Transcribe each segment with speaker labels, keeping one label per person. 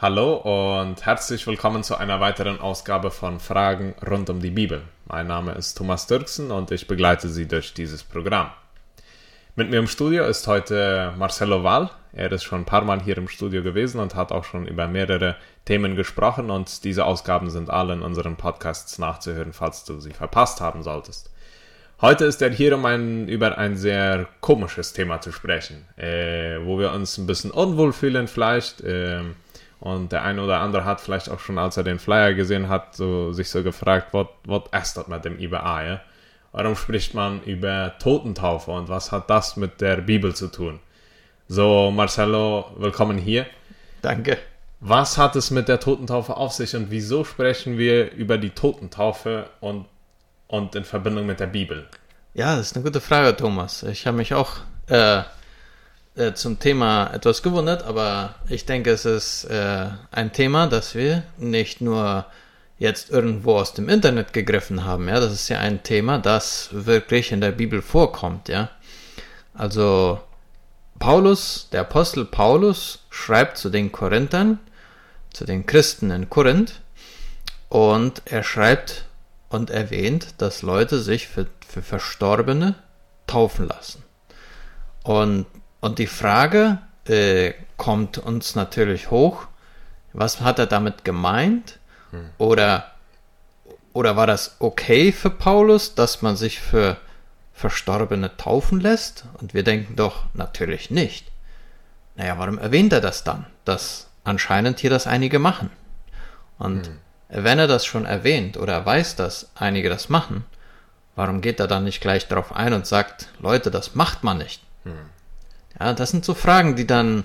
Speaker 1: Hallo und herzlich willkommen zu einer weiteren Ausgabe von Fragen rund um die Bibel. Mein Name ist Thomas Dirksen und ich begleite Sie durch dieses Programm. Mit mir im Studio ist heute Marcelo Wall. Er ist schon ein paar Mal hier im Studio gewesen und hat auch schon über mehrere Themen gesprochen und diese Ausgaben sind alle in unseren Podcasts nachzuhören, falls du sie verpasst haben solltest. Heute ist er hier, um ein, über ein sehr komisches Thema zu sprechen, äh, wo wir uns ein bisschen unwohl fühlen vielleicht. Äh, und der eine oder andere hat vielleicht auch schon, als er den Flyer gesehen hat, so, sich so gefragt, was ist das mit dem IBA? Ja? Warum spricht man über Totentaufe und was hat das mit der Bibel zu tun? So, Marcelo, willkommen hier.
Speaker 2: Danke.
Speaker 1: Was hat es mit der Totentaufe auf sich und wieso sprechen wir über die Totentaufe und, und in Verbindung mit der Bibel?
Speaker 2: Ja, das ist eine gute Frage, Thomas. Ich habe mich auch äh, äh, zum Thema etwas gewundert, aber ich denke, es ist äh, ein Thema, das wir nicht nur jetzt irgendwo aus dem Internet gegriffen haben. Ja, das ist ja ein Thema, das wirklich in der Bibel vorkommt. Ja, also Paulus, der Apostel Paulus, schreibt zu den Korinthern, zu den Christen in Korinth, und er schreibt und erwähnt, dass Leute sich für, für Verstorbene taufen lassen. Und und die Frage äh, kommt uns natürlich hoch, was hat er damit gemeint? Hm. Oder, oder war das okay für Paulus, dass man sich für Verstorbene taufen lässt? Und wir denken doch natürlich nicht. Naja, warum erwähnt er das dann? Dass anscheinend hier das einige machen. Und hm. wenn er das schon erwähnt oder er weiß, dass einige das machen, warum geht er dann nicht gleich darauf ein und sagt, Leute, das macht man nicht? Hm. Ja, das sind so Fragen, die dann,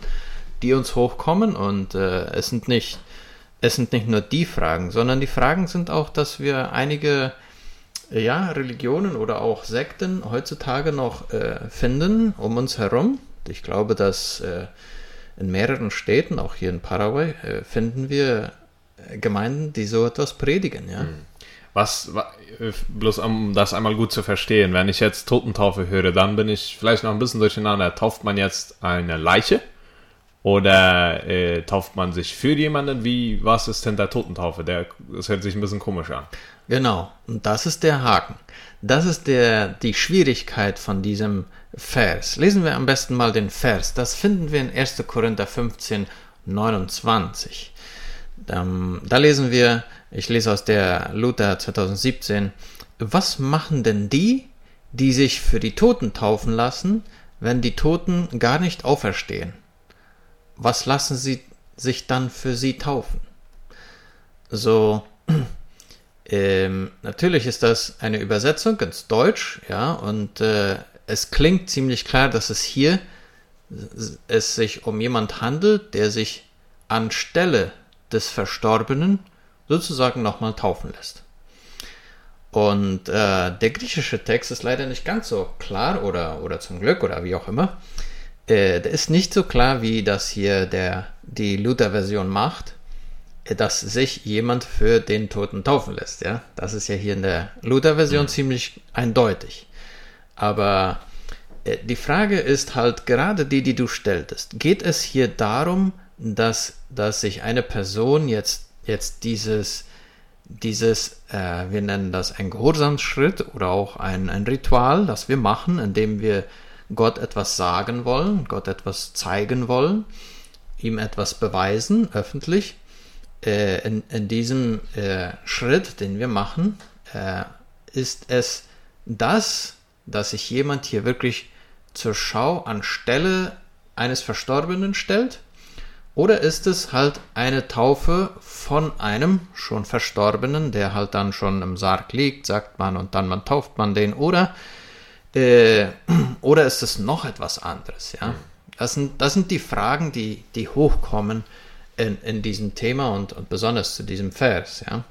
Speaker 2: die uns hochkommen und äh, es sind nicht, es sind nicht nur die Fragen, sondern die Fragen sind auch, dass wir einige ja, Religionen oder auch Sekten heutzutage noch äh, finden um uns herum. Ich glaube, dass äh, in mehreren Städten, auch hier in Paraguay, äh, finden wir Gemeinden, die so etwas predigen. Ja. Hm.
Speaker 1: Was, äh, bloß um das einmal gut zu verstehen, wenn ich jetzt Totentaufe höre, dann bin ich vielleicht noch ein bisschen durcheinander. Tauft man jetzt eine Leiche? Oder äh, tauft man sich für jemanden? Wie, was ist denn der Totentaufe? Der, das hört sich ein bisschen komisch an.
Speaker 2: Genau, und das ist der Haken. Das ist der, die Schwierigkeit von diesem Vers. Lesen wir am besten mal den Vers. Das finden wir in 1. Korinther 15, 29. Ähm, da lesen wir, ich lese aus der Luther 2017, was machen denn die, die sich für die Toten taufen lassen, wenn die Toten gar nicht auferstehen? Was lassen sie sich dann für sie taufen? So, ähm, natürlich ist das eine Übersetzung ins Deutsch, ja, und äh, es klingt ziemlich klar, dass es hier es sich um jemand handelt, der sich anstelle des Verstorbenen sozusagen nochmal taufen lässt. Und äh, der griechische Text ist leider nicht ganz so klar oder, oder zum Glück oder wie auch immer. Äh, der ist nicht so klar, wie das hier der, die Luther-Version macht, äh, dass sich jemand für den Toten taufen lässt. Ja? Das ist ja hier in der Luther-Version mhm. ziemlich eindeutig. Aber äh, die Frage ist halt gerade die, die du stelltest. Geht es hier darum, dass, dass sich eine Person jetzt, jetzt dieses, dieses äh, wir nennen das ein Gehorsamsschritt oder auch ein, ein Ritual, das wir machen, indem wir Gott etwas sagen wollen, Gott etwas zeigen wollen, ihm etwas beweisen, öffentlich. Äh, in, in diesem äh, Schritt, den wir machen, äh, ist es das, dass sich jemand hier wirklich zur Schau anstelle eines Verstorbenen stellt oder ist es halt eine Taufe von einem schon Verstorbenen, der halt dann schon im Sarg liegt, sagt man, und dann man tauft man den? Oder, äh, oder ist es noch etwas anderes? Ja? Das, sind, das sind die Fragen, die, die hochkommen in, in diesem Thema und, und besonders zu diesem Vers. Ja?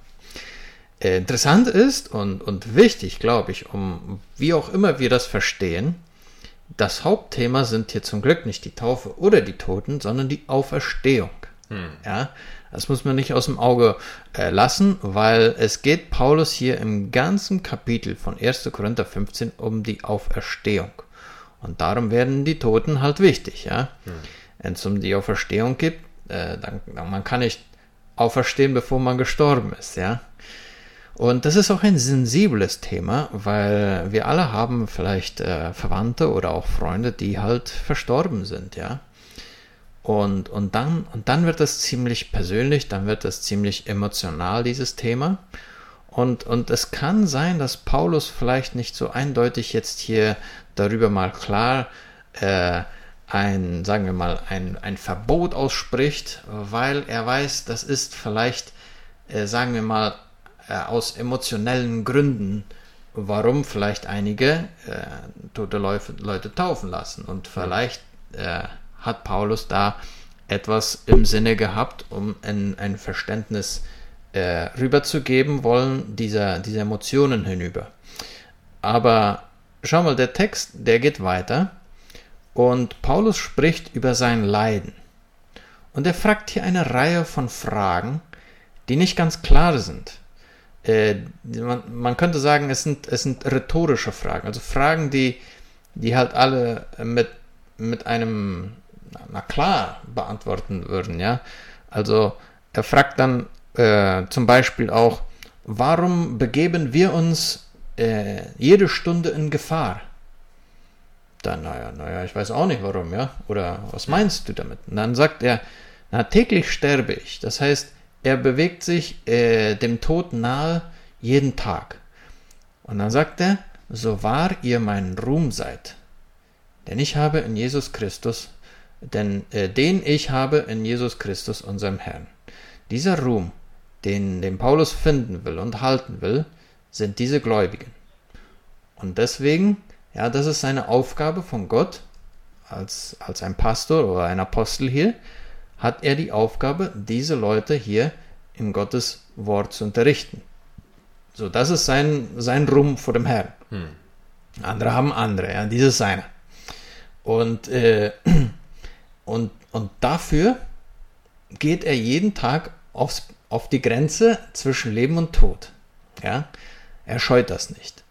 Speaker 2: Äh, interessant ist und, und wichtig, glaube ich, um wie auch immer wir das verstehen, das Hauptthema sind hier zum Glück nicht die Taufe oder die Toten, sondern die Auferstehung. Hm. Ja, das muss man nicht aus dem Auge äh, lassen, weil es geht Paulus hier im ganzen Kapitel von 1. Korinther 15 um die Auferstehung. Und darum werden die Toten halt wichtig, ja. Hm. Wenn es um die Auferstehung geht, äh, dann, man kann nicht auferstehen, bevor man gestorben ist, ja. Und das ist auch ein sensibles Thema, weil wir alle haben vielleicht äh, Verwandte oder auch Freunde, die halt verstorben sind, ja. Und, und, dann, und dann wird das ziemlich persönlich, dann wird das ziemlich emotional, dieses Thema. Und, und es kann sein, dass Paulus vielleicht nicht so eindeutig jetzt hier darüber mal klar äh, ein, sagen wir mal, ein, ein Verbot ausspricht, weil er weiß, das ist vielleicht, äh, sagen wir mal, äh, aus emotionellen Gründen, warum vielleicht einige äh, tote Leute, taufen lassen. Und vielleicht äh, hat Paulus da etwas im Sinne gehabt, um ein, ein Verständnis äh, rüberzugeben wollen, dieser, dieser Emotionen hinüber. Aber schau mal, der Text, der geht weiter und Paulus spricht über sein Leiden. Und er fragt hier eine Reihe von Fragen, die nicht ganz klar sind. Äh, man, man, könnte sagen, es sind, es sind rhetorische Fragen, also Fragen, die, die halt alle mit, mit einem, na klar, beantworten würden, ja. Also er fragt dann äh, zum Beispiel auch, warum begeben wir uns äh, jede Stunde in Gefahr? Dann, naja, naja, ich weiß auch nicht warum, ja. Oder was meinst du damit? Und dann sagt er, na, täglich sterbe ich. Das heißt, er bewegt sich äh, dem Tod nahe jeden Tag. Und dann sagt er, so wahr ihr mein Ruhm seid. Denn ich habe in Jesus Christus, denn äh, den ich habe in Jesus Christus, unserem Herrn. Dieser Ruhm, den, den Paulus finden will und halten will, sind diese Gläubigen. Und deswegen ja, das ist seine Aufgabe von Gott als, als ein Pastor oder ein Apostel hier, hat er die Aufgabe, diese Leute hier in Gottes Wort zu unterrichten. So, das ist sein, sein Ruhm vor dem Herrn. Hm. Andere haben andere, ja, dieses seine. Und, äh, und, und dafür geht er jeden Tag aufs, auf die Grenze zwischen Leben und Tod. Ja? Er scheut das nicht.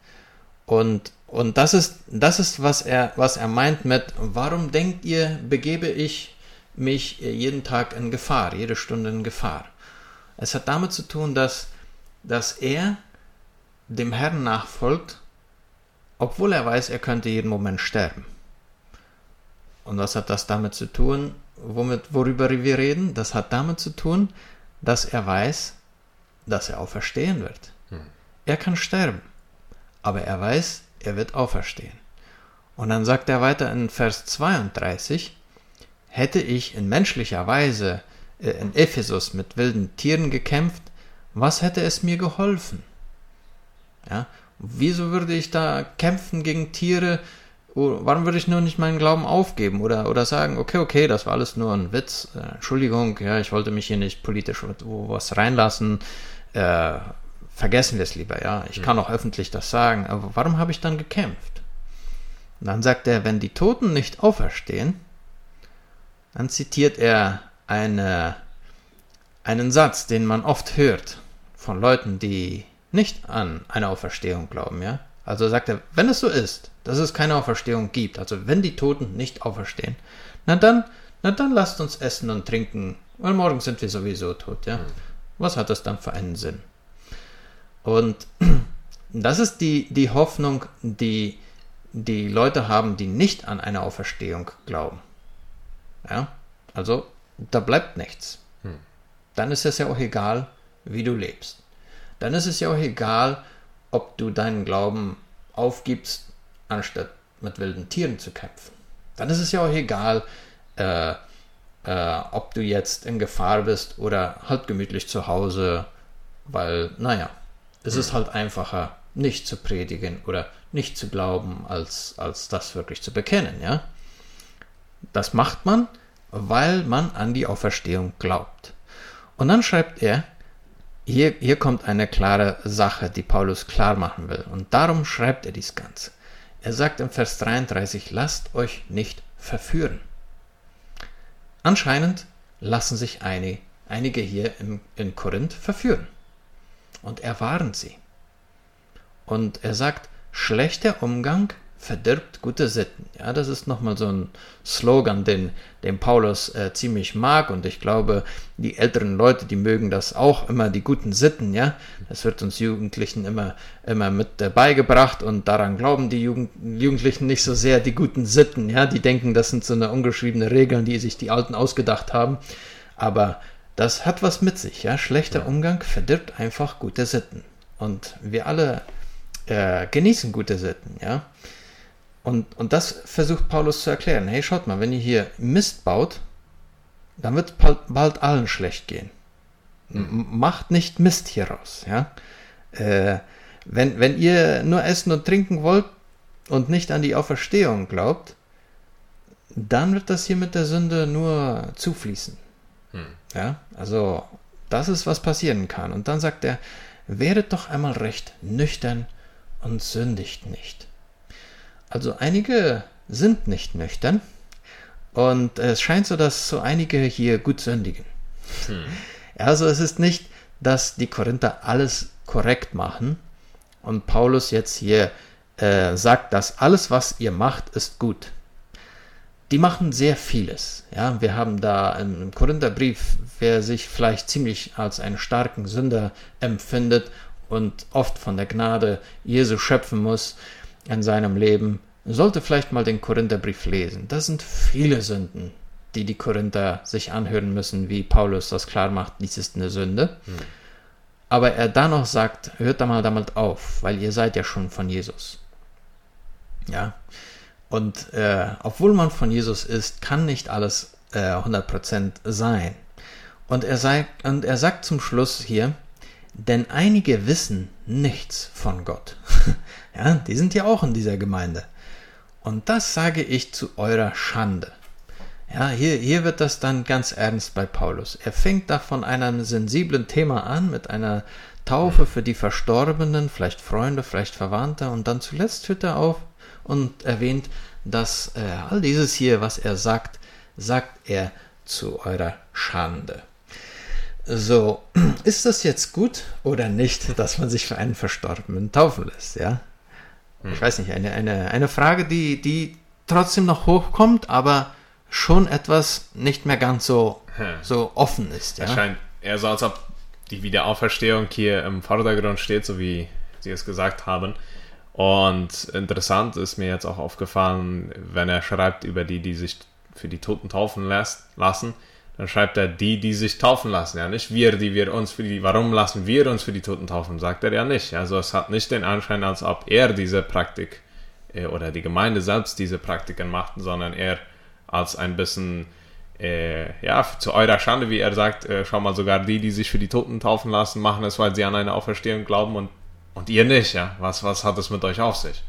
Speaker 2: Und und das ist, das ist, was er, was er meint mit, warum denkt ihr, begebe ich mich jeden Tag in Gefahr, jede Stunde in Gefahr? Es hat damit zu tun, dass, dass er dem Herrn nachfolgt, obwohl er weiß, er könnte jeden Moment sterben. Und was hat das damit zu tun, womit, worüber wir reden? Das hat damit zu tun, dass er weiß, dass er auferstehen wird. Hm. Er kann sterben, aber er weiß, er wird auferstehen. Und dann sagt er weiter in Vers 32, hätte ich in menschlicher Weise äh, in Ephesus mit wilden Tieren gekämpft, was hätte es mir geholfen? Ja, wieso würde ich da kämpfen gegen Tiere? Warum würde ich nur nicht meinen Glauben aufgeben oder, oder sagen, okay, okay, das war alles nur ein Witz, äh, Entschuldigung, ja, ich wollte mich hier nicht politisch was reinlassen, äh, vergessen wir es lieber, ja. Ich kann auch öffentlich das sagen, aber warum habe ich dann gekämpft? Und dann sagt er, wenn die Toten nicht auferstehen, dann zitiert er eine, einen Satz, den man oft hört von Leuten, die nicht an eine Auferstehung glauben, ja. Also sagt er, wenn es so ist, dass es keine Auferstehung gibt, also wenn die Toten nicht auferstehen, na dann, na dann lasst uns essen und trinken, weil morgen sind wir sowieso tot, ja. Was hat das dann für einen Sinn? Und das ist die, die Hoffnung, die die Leute haben, die nicht an eine Auferstehung glauben. Ja, also da bleibt nichts. Hm. Dann ist es ja auch egal, wie du lebst. Dann ist es ja auch egal, ob du deinen Glauben aufgibst, anstatt mit wilden Tieren zu kämpfen. Dann ist es ja auch egal, äh, äh, ob du jetzt in Gefahr bist oder halt gemütlich zu Hause, weil, naja, es ist halt einfacher, nicht zu predigen oder nicht zu glauben, als, als das wirklich zu bekennen, ja. Das macht man, weil man an die Auferstehung glaubt. Und dann schreibt er, hier, hier kommt eine klare Sache, die Paulus klar machen will. Und darum schreibt er dies Ganze. Er sagt im Vers 33, lasst euch nicht verführen. Anscheinend lassen sich einige, einige hier in, in Korinth verführen und er warnt sie. Und er sagt, schlechter Umgang verdirbt gute Sitten. Ja, das ist nochmal so ein Slogan, den, den Paulus äh, ziemlich mag und ich glaube, die älteren Leute, die mögen das auch immer, die guten Sitten, ja. Das wird uns Jugendlichen immer, immer mit äh, beigebracht und daran glauben die Jugend, Jugendlichen nicht so sehr die guten Sitten, ja. Die denken, das sind so eine ungeschriebene Regeln, die sich die Alten ausgedacht haben. Aber das hat was mit sich, ja. Schlechter Umgang verdirbt einfach gute Sitten. Und wir alle äh, genießen gute Sitten, ja. Und, und das versucht Paulus zu erklären. Hey, schaut mal, wenn ihr hier Mist baut, dann wird bald allen schlecht gehen. M macht nicht Mist hieraus. Ja? Äh, wenn, wenn ihr nur essen und trinken wollt und nicht an die Auferstehung glaubt, dann wird das hier mit der Sünde nur zufließen. Hm. Ja, also das ist, was passieren kann. Und dann sagt er, werdet doch einmal recht nüchtern und sündigt nicht. Also einige sind nicht nüchtern und es scheint so, dass so einige hier gut sündigen. Hm. Also es ist nicht, dass die Korinther alles korrekt machen und Paulus jetzt hier äh, sagt, dass alles, was ihr macht, ist gut. Die machen sehr vieles. Ja, wir haben da im Korintherbrief, wer sich vielleicht ziemlich als einen starken Sünder empfindet und oft von der Gnade Jesu schöpfen muss, in seinem Leben, sollte vielleicht mal den Korintherbrief lesen. Das sind viele Sünden, die die Korinther sich anhören müssen, wie Paulus das klar macht, dies ist eine Sünde. Hm. Aber er dann noch sagt, hört da mal damit auf, weil ihr seid ja schon von Jesus. Ja. Und äh, obwohl man von Jesus ist, kann nicht alles äh, 100% sein. Und er, sei, und er sagt zum Schluss hier, denn einige wissen nichts von Gott. ja, die sind ja auch in dieser Gemeinde. Und das sage ich zu eurer Schande. Ja, hier, hier wird das dann ganz ernst bei Paulus. Er fängt da von einem sensiblen Thema an, mit einer Taufe für die Verstorbenen, vielleicht Freunde, vielleicht Verwandte, und dann zuletzt hört er auf und erwähnt, dass äh, all dieses hier, was er sagt, sagt er zu eurer Schande. So, ist das jetzt gut oder nicht, dass man sich für einen Verstorbenen taufen lässt, ja? Hm. Ich weiß nicht, eine, eine, eine Frage, die, die trotzdem noch hochkommt, aber schon etwas nicht mehr ganz so, hm. so offen ist.
Speaker 1: Ja? Es scheint eher so, als ob die Wiederauferstehung hier im Vordergrund steht, so wie Sie es gesagt haben. Und interessant ist mir jetzt auch aufgefallen, wenn er schreibt über die, die sich für die Toten taufen lässt, lassen, dann schreibt er die, die sich taufen lassen, ja nicht wir, die wir uns für die, warum lassen wir uns für die Toten taufen, sagt er ja nicht. Also es hat nicht den Anschein, als ob er diese Praktik äh, oder die Gemeinde selbst diese Praktiken macht, sondern er als ein bisschen, äh, ja, zu eurer Schande, wie er sagt, äh, schau mal, sogar die, die sich für die Toten taufen lassen, machen es, weil sie an eine Auferstehung glauben und, und ihr nicht, ja. Was, was hat es mit euch auf sich?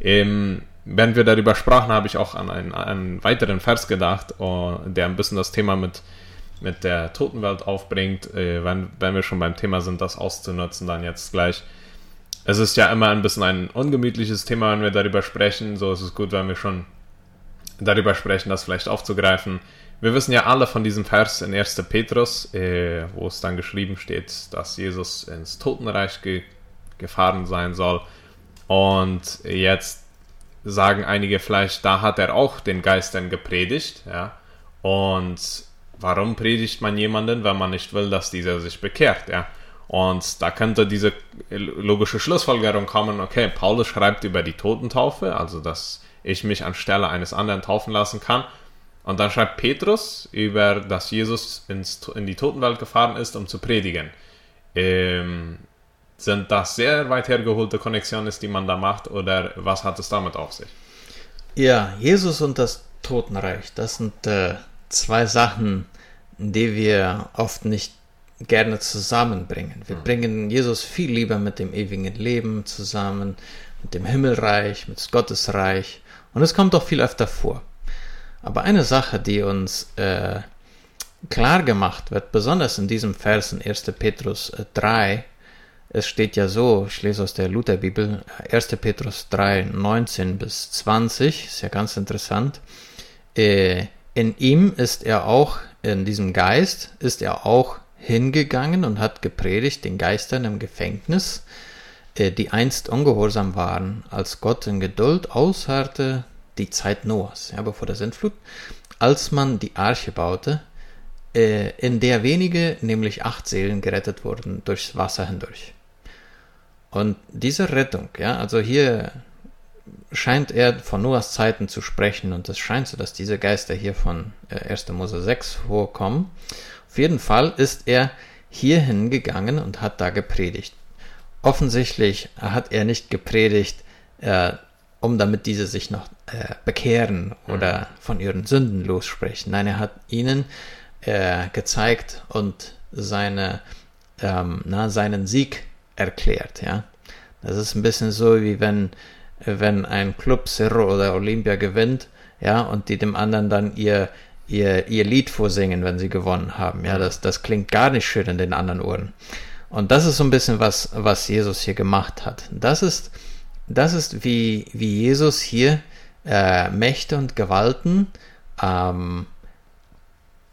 Speaker 1: Ähm, wenn wir darüber sprachen, habe ich auch an einen, einen weiteren Vers gedacht, oh, der ein bisschen das Thema mit, mit der Totenwelt aufbringt. Äh, wenn, wenn wir schon beim Thema sind, das auszunutzen, dann jetzt gleich. Es ist ja immer ein bisschen ein ungemütliches Thema, wenn wir darüber sprechen. So ist es gut, wenn wir schon darüber sprechen, das vielleicht aufzugreifen. Wir wissen ja alle von diesem Vers in 1. Petrus, äh, wo es dann geschrieben steht, dass Jesus ins Totenreich ge gefahren sein soll. Und jetzt sagen einige vielleicht, da hat er auch den Geistern gepredigt, ja. Und warum predigt man jemanden, wenn man nicht will, dass dieser sich bekehrt, ja? Und da könnte diese logische Schlussfolgerung kommen, okay, Paulus schreibt über die Totentaufe, also dass ich mich anstelle eines anderen taufen lassen kann. Und dann schreibt Petrus über, dass Jesus ins, in die Totenwelt gefahren ist, um zu predigen. Ähm, sind das sehr weit hergeholte Konnexionen, die man da macht, oder was hat es damit auf sich?
Speaker 2: Ja, Jesus und das Totenreich, das sind äh, zwei Sachen, die wir oft nicht gerne zusammenbringen. Wir mhm. bringen Jesus viel lieber mit dem ewigen Leben zusammen, mit dem Himmelreich, mit dem Gottesreich. Und es kommt doch viel öfter vor. Aber eine Sache, die uns äh, klar gemacht wird, besonders in diesem Vers in 1. Petrus 3, es steht ja so, ich lese aus der Lutherbibel, 1. Petrus 3, 19 bis 20, ist ja ganz interessant. Äh, in ihm ist er auch, in diesem Geist, ist er auch hingegangen und hat gepredigt den Geistern im Gefängnis, äh, die einst ungehorsam waren, als Gott in Geduld ausharrte, die Zeit Noahs, ja, bevor der Sintflut, als man die Arche baute, äh, in der wenige, nämlich acht Seelen, gerettet wurden durchs Wasser hindurch. Und diese Rettung, ja, also hier scheint er von Noahs Zeiten zu sprechen und es scheint so, dass diese Geister hier von 1. Äh, Mose 6 vorkommen. Auf jeden Fall ist er hierhin gegangen und hat da gepredigt. Offensichtlich hat er nicht gepredigt, äh, um damit diese sich noch äh, bekehren oder von ihren Sünden lossprechen. Nein, er hat ihnen äh, gezeigt und seine, ähm, na, seinen Sieg erklärt. Ja, das ist ein bisschen so wie wenn wenn ein Club Cerro oder Olympia gewinnt, ja, und die dem anderen dann ihr, ihr, ihr Lied vorsingen, wenn sie gewonnen haben. Ja, das, das klingt gar nicht schön in den anderen Ohren. Und das ist so ein bisschen was, was Jesus hier gemacht hat. Das ist, das ist wie, wie Jesus hier äh, Mächte und Gewalten, ähm,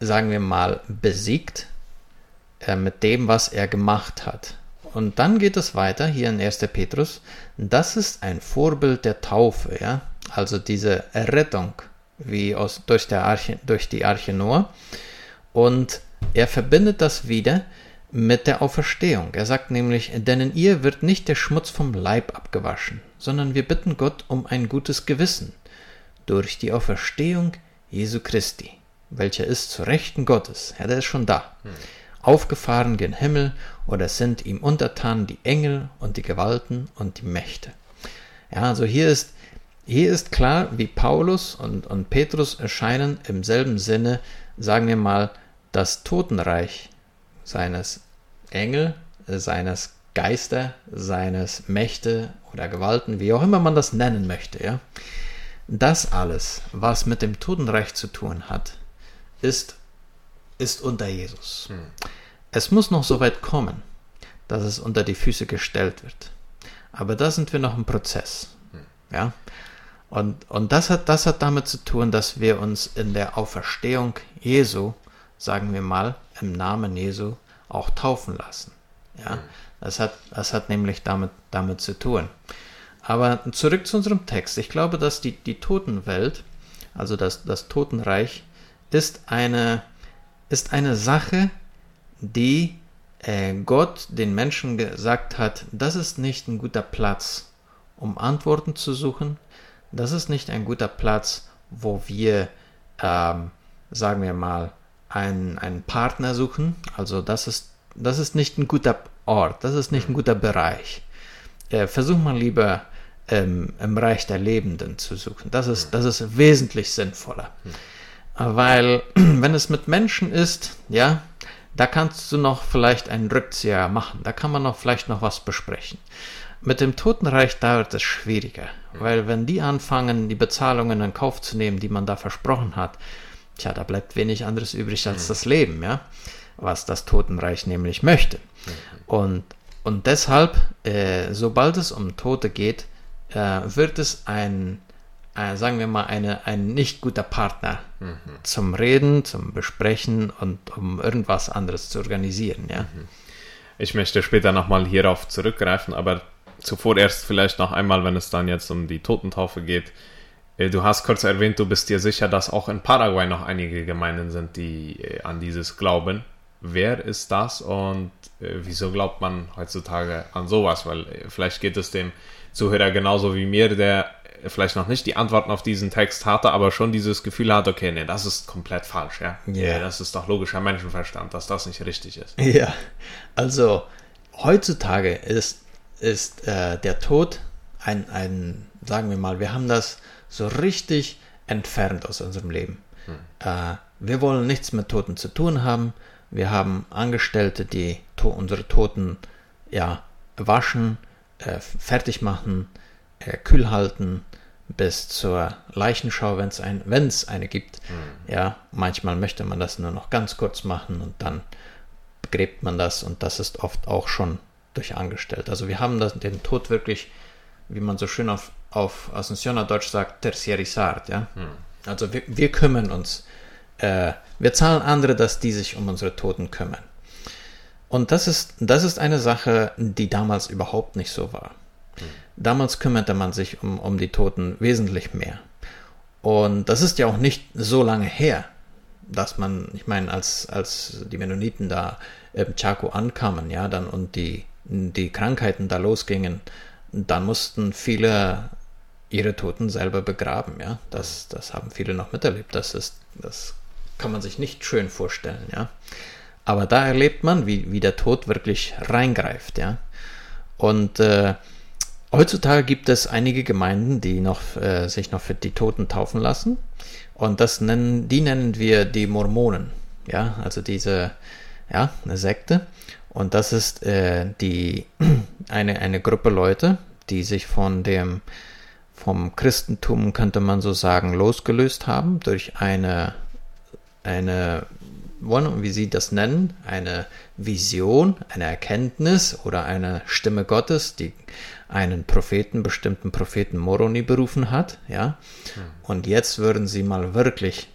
Speaker 2: sagen wir mal, besiegt äh, mit dem, was er gemacht hat. Und dann geht es weiter hier in 1. Petrus. Das ist ein Vorbild der Taufe, ja. Also diese Errettung, wie aus, durch, der Arche, durch die Arche Noah. Und er verbindet das wieder mit der Auferstehung. Er sagt nämlich, denn in ihr wird nicht der Schmutz vom Leib abgewaschen, sondern wir bitten Gott um ein gutes Gewissen durch die Auferstehung Jesu Christi, welcher ist zu Rechten Gottes. Ja, der ist schon da. Hm aufgefahren gen Himmel, oder sind ihm untertan die Engel und die Gewalten und die Mächte. Ja, also hier ist, hier ist klar, wie Paulus und, und Petrus erscheinen im selben Sinne, sagen wir mal, das Totenreich seines Engel, seines Geister, seines Mächte oder Gewalten, wie auch immer man das nennen möchte, ja. Das alles, was mit dem Totenreich zu tun hat, ist ist unter Jesus. Hm. Es muss noch so weit kommen, dass es unter die Füße gestellt wird. Aber da sind wir noch im Prozess. Hm. Ja? Und, und das, hat, das hat damit zu tun, dass wir uns in der Auferstehung Jesu, sagen wir mal, im Namen Jesu auch taufen lassen. Ja? Hm. Das, hat, das hat nämlich damit, damit zu tun. Aber zurück zu unserem Text. Ich glaube, dass die, die Totenwelt, also das, das Totenreich, ist eine, ist eine Sache, die äh, Gott den Menschen gesagt hat, das ist nicht ein guter Platz, um Antworten zu suchen. Das ist nicht ein guter Platz, wo wir, ähm, sagen wir mal, einen, einen Partner suchen. Also das ist, das ist nicht ein guter Ort, das ist nicht ein guter Bereich. Äh, versuch mal lieber ähm, im Reich der Lebenden zu suchen. Das ist, das ist wesentlich sinnvoller. Weil wenn es mit Menschen ist, ja, da kannst du noch vielleicht einen Rückzieher machen. Da kann man noch vielleicht noch was besprechen. Mit dem Totenreich da wird es schwieriger, weil wenn die anfangen, die Bezahlungen in Kauf zu nehmen, die man da versprochen hat, tja, da bleibt wenig anderes übrig als mhm. das Leben, ja, was das Totenreich nämlich möchte. Mhm. Und, und deshalb, äh, sobald es um Tote geht, äh, wird es ein äh, sagen wir mal, eine, ein nicht guter Partner mhm. zum Reden, zum Besprechen und um irgendwas anderes zu organisieren. Ja? Mhm.
Speaker 1: Ich möchte später nochmal hierauf zurückgreifen, aber zuvor erst vielleicht noch einmal, wenn es dann jetzt um die Totentaufe geht. Äh, du hast kurz erwähnt, du bist dir sicher, dass auch in Paraguay noch einige Gemeinden sind, die äh, an dieses glauben. Wer ist das und äh, wieso glaubt man heutzutage an sowas? Weil vielleicht geht es dem Zuhörer genauso wie mir, der vielleicht noch nicht die Antworten auf diesen Text hatte, aber schon dieses Gefühl hat, okay, nee, das ist komplett falsch, ja. Yeah. Das ist doch logischer Menschenverstand, dass das nicht richtig ist.
Speaker 2: Ja, also heutzutage ist, ist äh, der Tod ein, ein, sagen wir mal, wir haben das so richtig entfernt aus unserem Leben. Hm. Äh, wir wollen nichts mit Toten zu tun haben. Wir haben Angestellte, die to unsere Toten ja, waschen, äh, fertig machen, äh, kühl halten bis zur Leichenschau, wenn es ein, wenn's eine gibt. Mhm. Ja, manchmal möchte man das nur noch ganz kurz machen und dann begräbt man das und das ist oft auch schon durch angestellt. Also wir haben das, den Tod wirklich, wie man so schön auf, auf Ascensioner Deutsch sagt, tertiarisart. Ja? Mhm. Also wir, wir kümmern uns. Äh, wir zahlen andere, dass die sich um unsere Toten kümmern. Und das ist, das ist eine Sache, die damals überhaupt nicht so war. Damals kümmerte man sich um, um die Toten wesentlich mehr. Und das ist ja auch nicht so lange her, dass man, ich meine, als, als die Mennoniten da im Chaco ankamen, ja, dann und die, die Krankheiten da losgingen, dann mussten viele ihre Toten selber begraben, ja. Das, das haben viele noch miterlebt. Das ist, das kann man sich nicht schön vorstellen, ja. Aber da erlebt man, wie, wie der Tod wirklich reingreift, ja. Und äh, heutzutage gibt es einige Gemeinden, die noch, äh, sich noch für die Toten taufen lassen. Und das nennen, die nennen wir die Mormonen, ja, also diese, ja, eine Sekte. Und das ist äh, die, eine, eine Gruppe Leute, die sich von dem, vom Christentum, könnte man so sagen, losgelöst haben durch eine, eine, wie sie das nennen, eine Vision, eine Erkenntnis oder eine Stimme Gottes, die einen Propheten, bestimmten Propheten Moroni berufen hat, ja. Hm. Und jetzt würden sie mal wirklich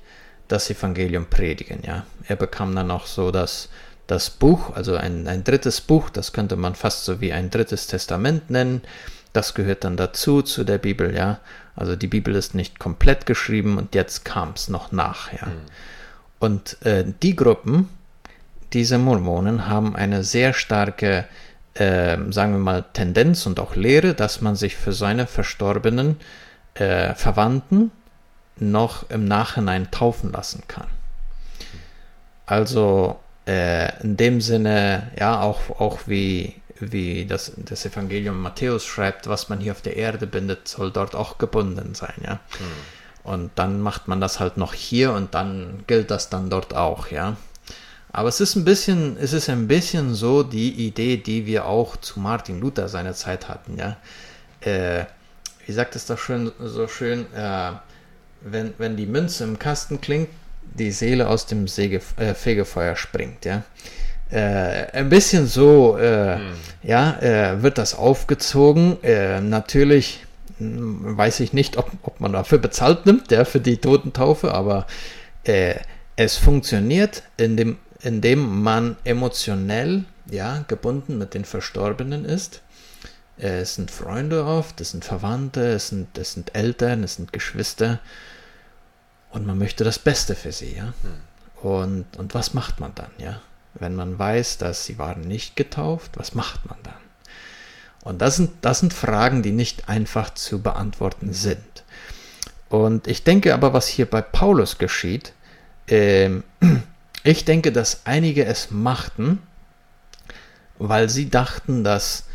Speaker 2: das Evangelium predigen, ja. Er bekam dann auch so das, das Buch, also ein, ein drittes Buch, das könnte man fast so wie ein drittes Testament nennen, das gehört dann dazu, zu der Bibel, ja. Also die Bibel ist nicht komplett geschrieben und jetzt kam es noch nach, ja. Mhm. Und äh, die Gruppen, diese Mormonen, haben eine sehr starke, äh, sagen wir mal, Tendenz und auch Lehre, dass man sich für seine verstorbenen äh, Verwandten noch im Nachhinein taufen lassen kann. Also äh, in dem Sinne, ja, auch, auch wie wie das, das Evangelium Matthäus schreibt, was man hier auf der Erde bindet, soll dort auch gebunden sein, ja. Mhm. Und dann macht man das halt noch hier und dann gilt das dann dort auch, ja. Aber es ist ein bisschen, es ist ein bisschen so die Idee, die wir auch zu Martin Luther seiner Zeit hatten, ja. Äh, wie sagt es doch schön, so schön, äh, wenn, wenn die Münze im Kasten klingt, die Seele aus dem Säge, äh, Fegefeuer springt, ja äh, ein bisschen so, äh, hm. ja, äh, wird das aufgezogen. Äh, natürlich hm, weiß ich nicht, ob, ob man dafür bezahlt nimmt, ja, für die Totentaufe, aber äh, es funktioniert, indem, indem man emotionell, ja, gebunden mit den Verstorbenen ist. Es sind Freunde oft, es sind Verwandte, es sind, es sind Eltern, es sind Geschwister. Und man möchte das Beste für sie, ja. Hm. Und, und was macht man dann, ja? Wenn man weiß, dass sie waren nicht getauft, was macht man dann? Und das sind, das sind Fragen, die nicht einfach zu beantworten sind. Und ich denke aber, was hier bei Paulus geschieht, äh, ich denke, dass einige es machten, weil sie dachten, dass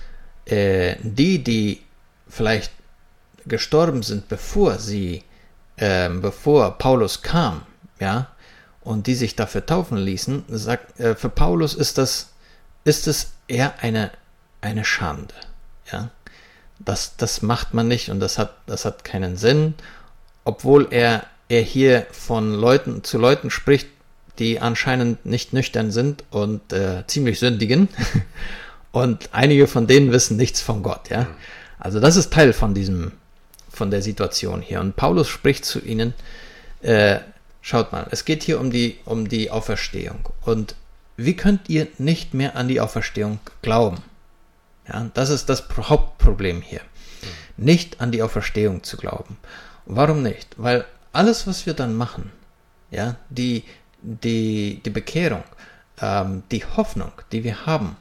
Speaker 2: äh, die, die vielleicht gestorben sind, bevor sie, äh, bevor Paulus kam, ja, und die sich dafür taufen ließen, sagt, äh, für Paulus ist das, ist es eher eine, eine Schande. Ja? Das, das macht man nicht und das hat, das hat keinen Sinn, obwohl er, er hier von Leuten zu Leuten spricht, die anscheinend nicht nüchtern sind und äh, ziemlich sündigen. und einige von denen wissen nichts von Gott, ja. Also das ist Teil von diesem, von der Situation hier. Und Paulus spricht zu ihnen, äh, Schaut mal, es geht hier um die, um die Auferstehung. Und wie könnt ihr nicht mehr an die Auferstehung glauben? Ja, das ist das Hauptproblem hier. Nicht an die Auferstehung zu glauben. Warum nicht? Weil alles, was wir dann machen, ja, die, die, die Bekehrung, ähm, die Hoffnung, die wir haben,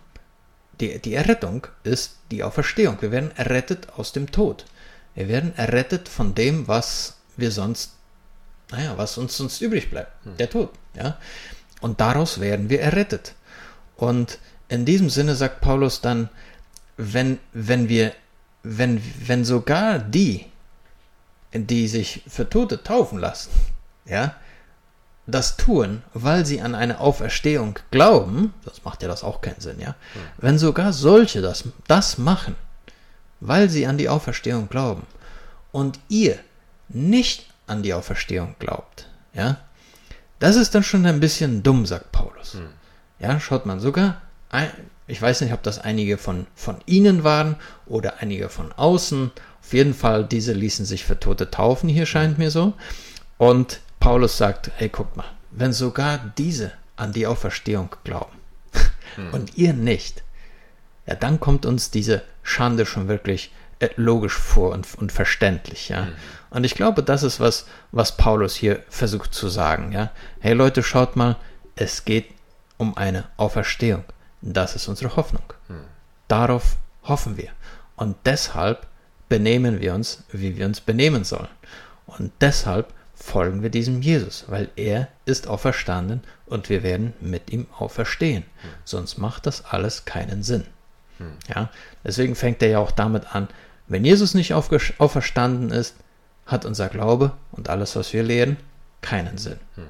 Speaker 2: die, die Errettung ist die Auferstehung. Wir werden errettet aus dem Tod. Wir werden errettet von dem, was wir sonst naja, was uns sonst übrig bleibt? Hm. Der Tod. Ja? Und daraus werden wir errettet. Und in diesem Sinne sagt Paulus dann, wenn, wenn wir, wenn, wenn sogar die, die sich für Tote taufen lassen, ja, das tun, weil sie an eine Auferstehung glauben, das macht ja das auch keinen Sinn, ja. Hm. Wenn sogar solche das, das machen, weil sie an die Auferstehung glauben und ihr nicht an die Auferstehung glaubt. Ja, das ist dann schon ein bisschen dumm, sagt Paulus. Hm. Ja, schaut man sogar, ich weiß nicht, ob das einige von, von ihnen waren oder einige von außen. Auf jeden Fall, diese ließen sich für Tote taufen, hier scheint mir so. Und Paulus sagt, hey, guck mal, wenn sogar diese an die Auferstehung glauben, hm. und ihr nicht, ja, dann kommt uns diese Schande schon wirklich äh, logisch vor und, und verständlich, ja. Mhm. Und ich glaube, das ist was, was Paulus hier versucht zu sagen, ja. Hey Leute, schaut mal, es geht um eine Auferstehung. Das ist unsere Hoffnung. Mhm. Darauf hoffen wir. Und deshalb benehmen wir uns, wie wir uns benehmen sollen. Und deshalb folgen wir diesem Jesus, weil er ist auferstanden und wir werden mit ihm auferstehen. Mhm. Sonst macht das alles keinen Sinn. Mhm. Ja, deswegen fängt er ja auch damit an, wenn Jesus nicht auferstanden ist, hat unser Glaube und alles, was wir lehren, keinen Sinn. Hm.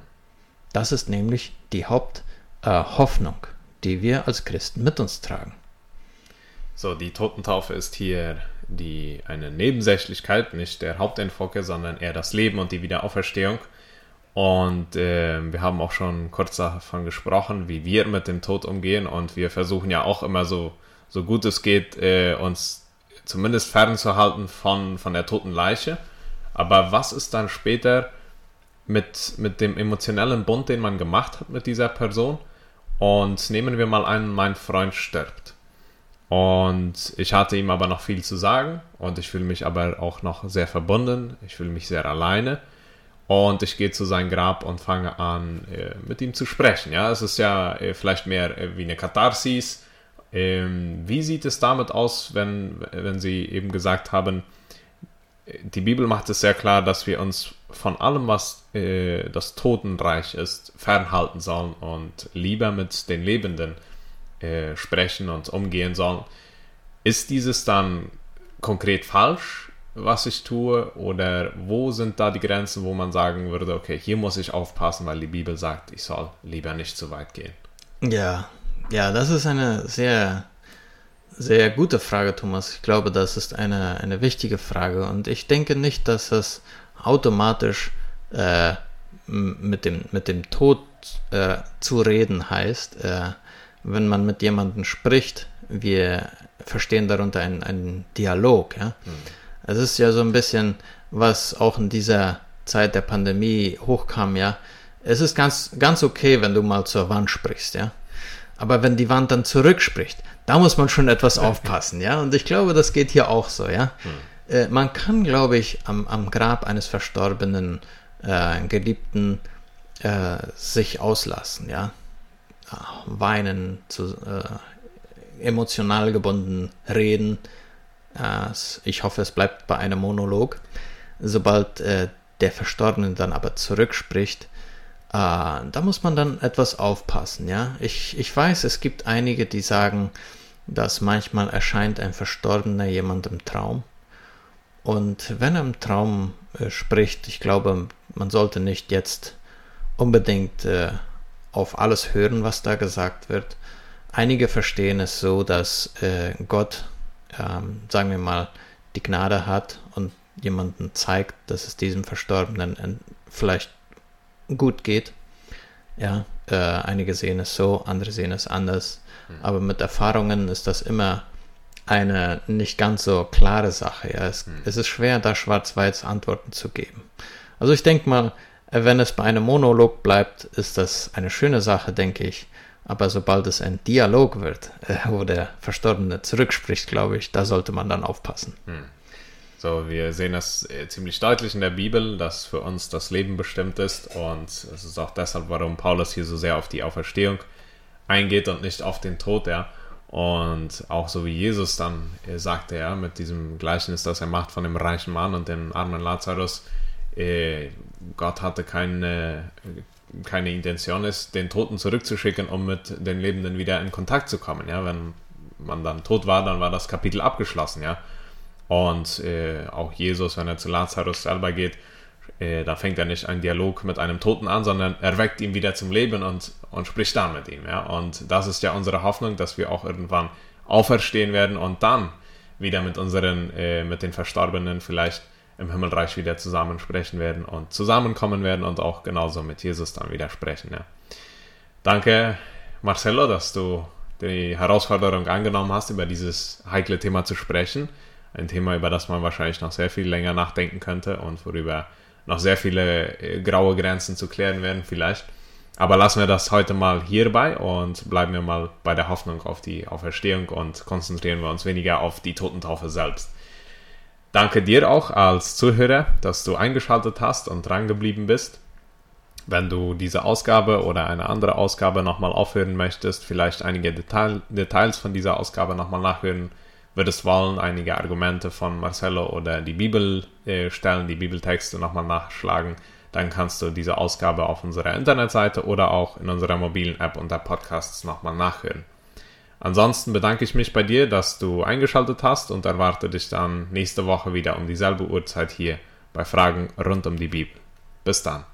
Speaker 2: Das ist nämlich die Haupthoffnung, äh, die wir als Christen mit uns tragen.
Speaker 1: So, die Totentaufe ist hier die, eine Nebensächlichkeit, nicht der Hauptentfoke, sondern eher das Leben und die Wiederauferstehung. Und äh, wir haben auch schon kurz davon gesprochen, wie wir mit dem Tod umgehen. Und wir versuchen ja auch immer so, so gut es geht, äh, uns zumindest fernzuhalten von, von der toten Leiche. Aber was ist dann später mit, mit dem emotionellen Bund, den man gemacht hat mit dieser Person? Und nehmen wir mal an, mein Freund stirbt. Und ich hatte ihm aber noch viel zu sagen und ich fühle mich aber auch noch sehr verbunden. Ich fühle mich sehr alleine. Und ich gehe zu seinem Grab und fange an, äh, mit ihm zu sprechen. Ja, es ist ja äh, vielleicht mehr äh, wie eine Katharsis ähm, wie sieht es damit aus, wenn, wenn Sie eben gesagt haben, die Bibel macht es sehr klar, dass wir uns von allem, was das Totenreich ist, fernhalten sollen und lieber mit den Lebenden äh, sprechen und umgehen sollen. Ist dieses dann konkret falsch, was ich tue? Oder wo sind da die Grenzen, wo man sagen würde, okay, hier muss ich aufpassen, weil die Bibel sagt, ich soll lieber nicht zu weit gehen?
Speaker 2: Ja, ja, das ist eine sehr, sehr gute Frage, Thomas. Ich glaube, das ist eine, eine wichtige Frage und ich denke nicht, dass es automatisch äh, mit, dem, mit dem Tod äh, zu reden heißt. Äh, wenn man mit jemandem spricht, wir verstehen darunter einen, einen Dialog. Ja? Mhm. Es ist ja so ein bisschen, was auch in dieser Zeit der Pandemie hochkam, ja. Es ist ganz, ganz okay, wenn du mal zur Wand sprichst, ja. Aber wenn die Wand dann zurückspricht, da muss man schon etwas aufpassen, ja. Und ich glaube, das geht hier auch so, ja. Hm. Äh, man kann, glaube ich, am, am Grab eines verstorbenen äh, Geliebten äh, sich auslassen, ja. Weinen, zu, äh, emotional gebunden reden. Äh, ich hoffe, es bleibt bei einem Monolog. Sobald äh, der Verstorbene dann aber zurückspricht, Ah, da muss man dann etwas aufpassen, ja. Ich, ich weiß, es gibt einige, die sagen, dass manchmal erscheint ein Verstorbener jemand im Traum. Und wenn er im Traum äh, spricht, ich glaube, man sollte nicht jetzt unbedingt äh, auf alles hören, was da gesagt wird. Einige verstehen es so, dass äh, Gott, ähm, sagen wir mal, die Gnade hat und jemanden zeigt, dass es diesem Verstorbenen vielleicht gut geht. Ja, äh, einige sehen es so, andere sehen es anders. Mhm. Aber mit Erfahrungen ist das immer eine nicht ganz so klare Sache. Ja. Es, mhm. es ist schwer, da schwarz-weiß Antworten zu geben. Also ich denke mal, wenn es bei einem Monolog bleibt, ist das eine schöne Sache, denke ich. Aber sobald es ein Dialog wird, äh, wo der Verstorbene zurückspricht, glaube ich, da sollte man dann aufpassen. Mhm.
Speaker 1: So, wir sehen das äh, ziemlich deutlich in der Bibel, dass für uns das Leben bestimmt ist und es ist auch deshalb, warum Paulus hier so sehr auf die Auferstehung eingeht und nicht auf den Tod, ja. Und auch so wie Jesus dann äh, sagte, ja, mit diesem Gleichnis, das er macht von dem reichen Mann und dem armen Lazarus, äh, Gott hatte keine, keine Intention, ist, den Toten zurückzuschicken, um mit den Lebenden wieder in Kontakt zu kommen, ja. Wenn man dann tot war, dann war das Kapitel abgeschlossen, ja. Und äh, auch Jesus, wenn er zu Lazarus selber geht, äh, da fängt er nicht einen Dialog mit einem Toten an, sondern er weckt ihn wieder zum Leben und, und spricht dann mit ihm. Ja? Und das ist ja unsere Hoffnung, dass wir auch irgendwann auferstehen werden und dann wieder mit unseren, äh, mit den Verstorbenen vielleicht im Himmelreich wieder zusammen sprechen werden und zusammenkommen werden und auch genauso mit Jesus dann wieder sprechen. Ja. Danke, Marcelo, dass du die Herausforderung angenommen hast, über dieses heikle Thema zu sprechen ein Thema, über das man wahrscheinlich noch sehr viel länger nachdenken könnte und worüber noch sehr viele äh, graue Grenzen zu klären werden vielleicht. Aber lassen wir das heute mal hierbei und bleiben wir mal bei der Hoffnung auf die Auferstehung und konzentrieren wir uns weniger auf die Totentaufe selbst. Danke dir auch als Zuhörer, dass du eingeschaltet hast und dran geblieben bist. Wenn du diese Ausgabe oder eine andere Ausgabe nochmal aufhören möchtest, vielleicht einige Detail, Details von dieser Ausgabe nochmal nachhören würdest wollen, einige Argumente von Marcello oder die Bibelstellen, äh, die Bibeltexte nochmal nachschlagen, dann kannst du diese Ausgabe auf unserer Internetseite oder auch in unserer mobilen App unter Podcasts nochmal nachhören. Ansonsten bedanke ich mich bei dir, dass du eingeschaltet hast und erwarte dich dann nächste Woche wieder um dieselbe Uhrzeit hier bei Fragen rund um die Bibel. Bis dann.